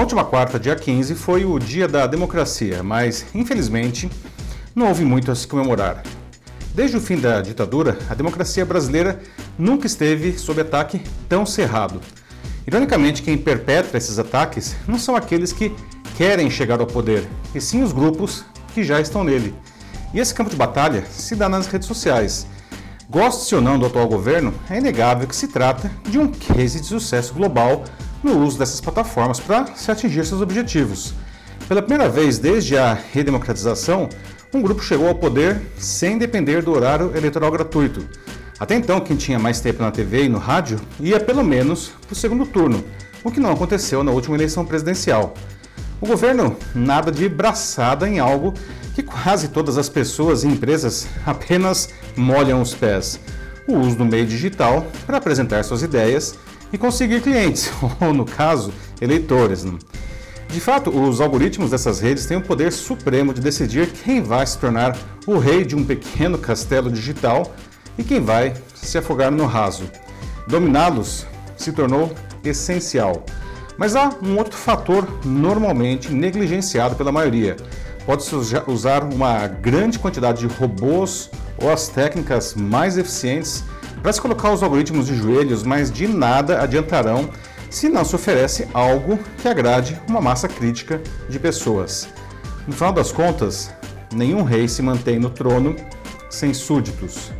Na última quarta, dia 15, foi o Dia da Democracia, mas infelizmente não houve muito a se comemorar. Desde o fim da ditadura, a democracia brasileira nunca esteve sob ataque tão cerrado. Ironicamente, quem perpetra esses ataques não são aqueles que querem chegar ao poder, e sim os grupos que já estão nele. E esse campo de batalha se dá nas redes sociais. Goste ou não do atual governo, é inegável que se trata de um case de sucesso global no uso dessas plataformas para se atingir seus objetivos. Pela primeira vez desde a redemocratização, um grupo chegou ao poder sem depender do horário eleitoral gratuito. Até então, quem tinha mais tempo na TV e no rádio ia pelo menos para o segundo turno, o que não aconteceu na última eleição presidencial. O governo nada de braçada em algo que quase todas as pessoas e empresas apenas molham os pés. O uso do meio digital para apresentar suas ideias e conseguir clientes, ou no caso, eleitores. De fato, os algoritmos dessas redes têm o poder supremo de decidir quem vai se tornar o rei de um pequeno castelo digital e quem vai se afogar no raso. Dominá-los se tornou essencial. Mas há um outro fator normalmente negligenciado pela maioria. Pode-se usar uma grande quantidade de robôs ou as técnicas mais eficientes para se colocar os algoritmos de joelhos, mas de nada adiantarão se não se oferece algo que agrade uma massa crítica de pessoas. No final das contas, nenhum rei se mantém no trono sem súditos.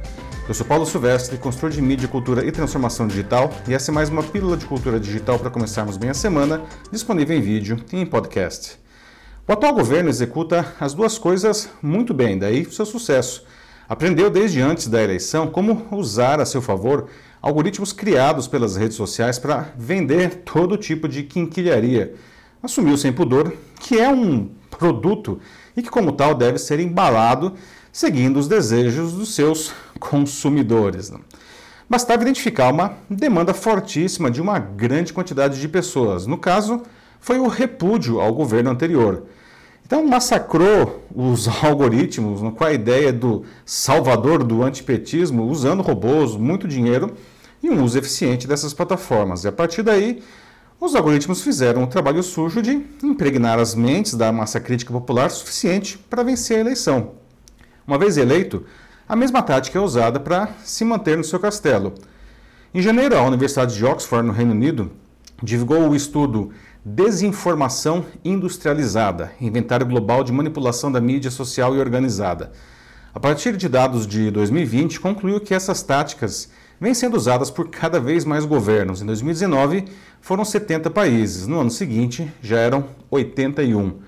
Eu sou Paulo Silvestre, consultor de mídia, cultura e transformação digital, e essa é mais uma pílula de cultura digital para começarmos bem a semana, disponível em vídeo e em podcast. O atual governo executa as duas coisas muito bem, daí seu sucesso. Aprendeu desde antes da eleição como usar a seu favor algoritmos criados pelas redes sociais para vender todo tipo de quinquilharia. Assumiu sem pudor que é um produto e que, como tal, deve ser embalado seguindo os desejos dos seus consumidores. Bastava identificar uma demanda fortíssima de uma grande quantidade de pessoas. No caso, foi o repúdio ao governo anterior. Então, massacrou os algoritmos com a ideia do salvador do antipetismo, usando robôs, muito dinheiro e um uso eficiente dessas plataformas. E a partir daí, os algoritmos fizeram o trabalho sujo de impregnar as mentes da massa crítica popular suficiente para vencer a eleição. Uma vez eleito, a mesma tática é usada para se manter no seu castelo. Em janeiro, a Universidade de Oxford, no Reino Unido, divulgou o estudo Desinformação Industrializada Inventário Global de Manipulação da Mídia Social e Organizada. A partir de dados de 2020, concluiu que essas táticas vêm sendo usadas por cada vez mais governos. Em 2019, foram 70 países. No ano seguinte, já eram 81.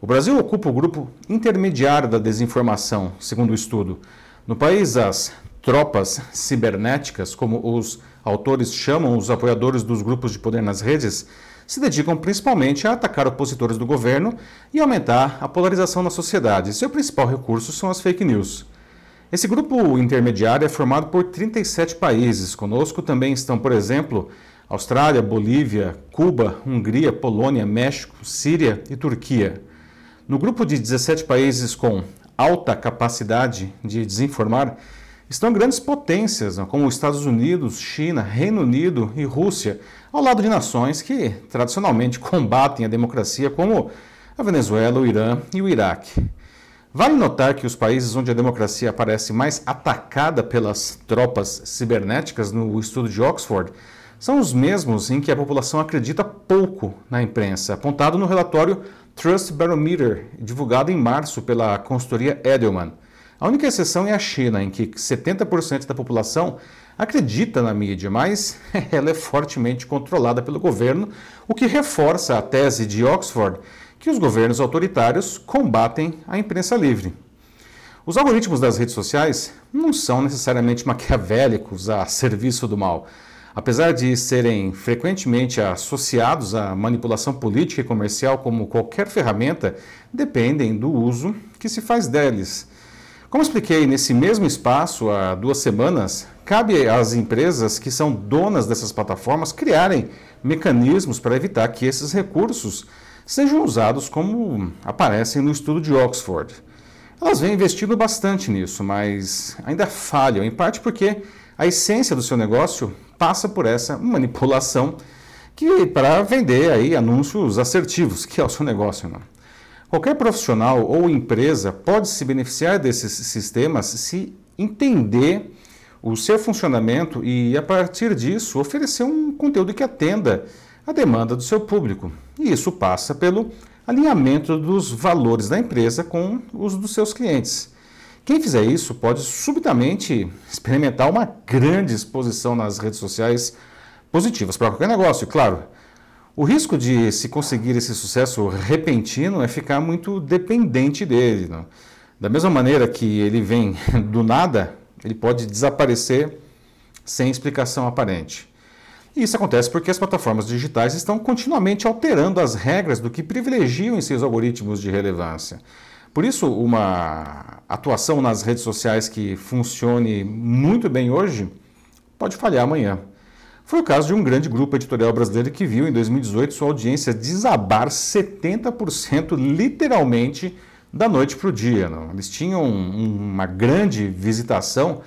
O Brasil ocupa o grupo intermediário da desinformação, segundo o estudo. No país, as tropas cibernéticas, como os autores chamam os apoiadores dos grupos de poder nas redes, se dedicam principalmente a atacar opositores do governo e aumentar a polarização na sociedade. Seu principal recurso são as fake news. Esse grupo intermediário é formado por 37 países. Conosco também estão, por exemplo, Austrália, Bolívia, Cuba, Hungria, Polônia, México, Síria e Turquia. No grupo de 17 países com alta capacidade de desinformar, estão grandes potências, como Estados Unidos, China, Reino Unido e Rússia, ao lado de nações que tradicionalmente combatem a democracia, como a Venezuela, o Irã e o Iraque. Vale notar que os países onde a democracia aparece mais atacada pelas tropas cibernéticas no estudo de Oxford são os mesmos em que a população acredita pouco na imprensa, apontado no relatório Trust Barometer, divulgado em março pela consultoria Edelman. A única exceção é a China, em que 70% da população acredita na mídia, mas ela é fortemente controlada pelo governo, o que reforça a tese de Oxford que os governos autoritários combatem a imprensa livre. Os algoritmos das redes sociais não são necessariamente maquiavélicos a serviço do mal. Apesar de serem frequentemente associados à manipulação política e comercial como qualquer ferramenta, dependem do uso que se faz deles. Como expliquei nesse mesmo espaço há duas semanas, cabe às empresas que são donas dessas plataformas criarem mecanismos para evitar que esses recursos sejam usados como aparecem no estudo de Oxford. Elas vêm investindo bastante nisso, mas ainda falham, em parte porque a essência do seu negócio passa por essa manipulação que para vender aí anúncios assertivos, que é o seu negócio. Não? Qualquer profissional ou empresa pode se beneficiar desses sistemas se entender o seu funcionamento e, a partir disso, oferecer um conteúdo que atenda a demanda do seu público. E isso passa pelo alinhamento dos valores da empresa com os dos seus clientes. Quem fizer isso pode subitamente experimentar uma grande exposição nas redes sociais positivas para qualquer negócio, claro. O risco de se conseguir esse sucesso repentino é ficar muito dependente dele. Não? Da mesma maneira que ele vem do nada, ele pode desaparecer sem explicação aparente. E isso acontece porque as plataformas digitais estão continuamente alterando as regras do que privilegiam em seus algoritmos de relevância. Por isso, uma atuação nas redes sociais que funcione muito bem hoje pode falhar amanhã. Foi o caso de um grande grupo editorial brasileiro que viu em 2018 sua audiência desabar 70% literalmente da noite para o dia. Não? Eles tinham uma grande visitação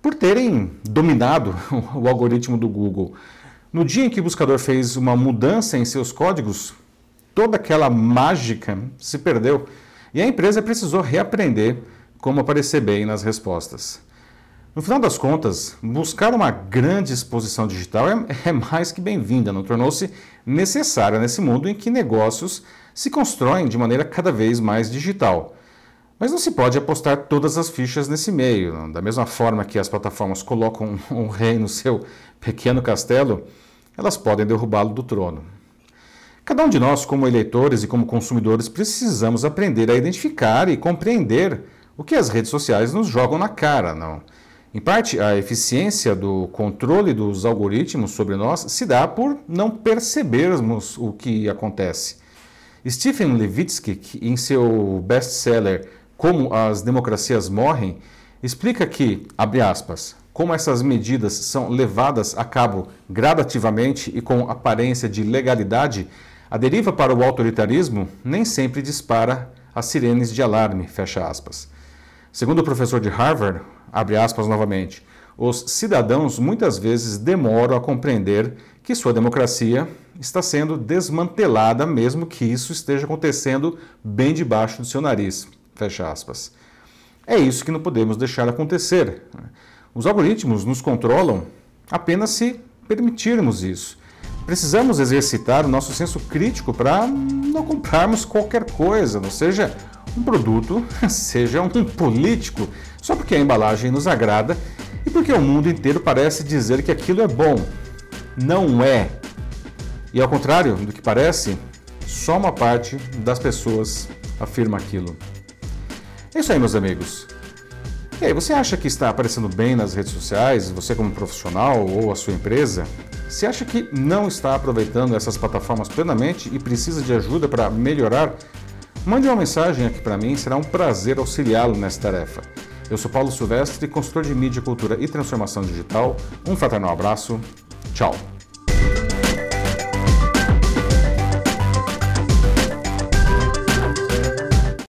por terem dominado o algoritmo do Google. No dia em que o buscador fez uma mudança em seus códigos, toda aquela mágica se perdeu e a empresa precisou reaprender como aparecer bem nas respostas. No final das contas, buscar uma grande exposição digital é, é mais que bem-vinda, não tornou-se necessária nesse mundo em que negócios se constroem de maneira cada vez mais digital. Mas não se pode apostar todas as fichas nesse meio. Da mesma forma que as plataformas colocam um rei no seu pequeno castelo, elas podem derrubá-lo do trono. Cada um de nós, como eleitores e como consumidores, precisamos aprender a identificar e compreender o que as redes sociais nos jogam na cara, não? Em parte, a eficiência do controle dos algoritmos sobre nós se dá por não percebermos o que acontece. Stephen Levitsky, em seu best-seller Como as Democracias Morrem, explica que, abre aspas, como essas medidas são levadas a cabo gradativamente e com aparência de legalidade, a deriva para o autoritarismo nem sempre dispara as sirenes de alarme, fecha aspas. Segundo o professor de Harvard, abre aspas novamente, os cidadãos muitas vezes demoram a compreender que sua democracia está sendo desmantelada, mesmo que isso esteja acontecendo bem debaixo do seu nariz, fecha aspas. É isso que não podemos deixar acontecer. Os algoritmos nos controlam apenas se permitirmos isso. Precisamos exercitar o nosso senso crítico para não comprarmos qualquer coisa, não seja um produto, seja um político, só porque a embalagem nos agrada e porque o mundo inteiro parece dizer que aquilo é bom. Não é. E ao contrário do que parece, só uma parte das pessoas afirma aquilo. É isso aí, meus amigos. E aí, você acha que está aparecendo bem nas redes sociais, você como profissional ou a sua empresa? Você acha que não está aproveitando essas plataformas plenamente e precisa de ajuda para melhorar? Mande uma mensagem aqui para mim, será um prazer auxiliá-lo nessa tarefa. Eu sou Paulo Silvestre, consultor de mídia, cultura e transformação digital. Um fraternal abraço. Tchau.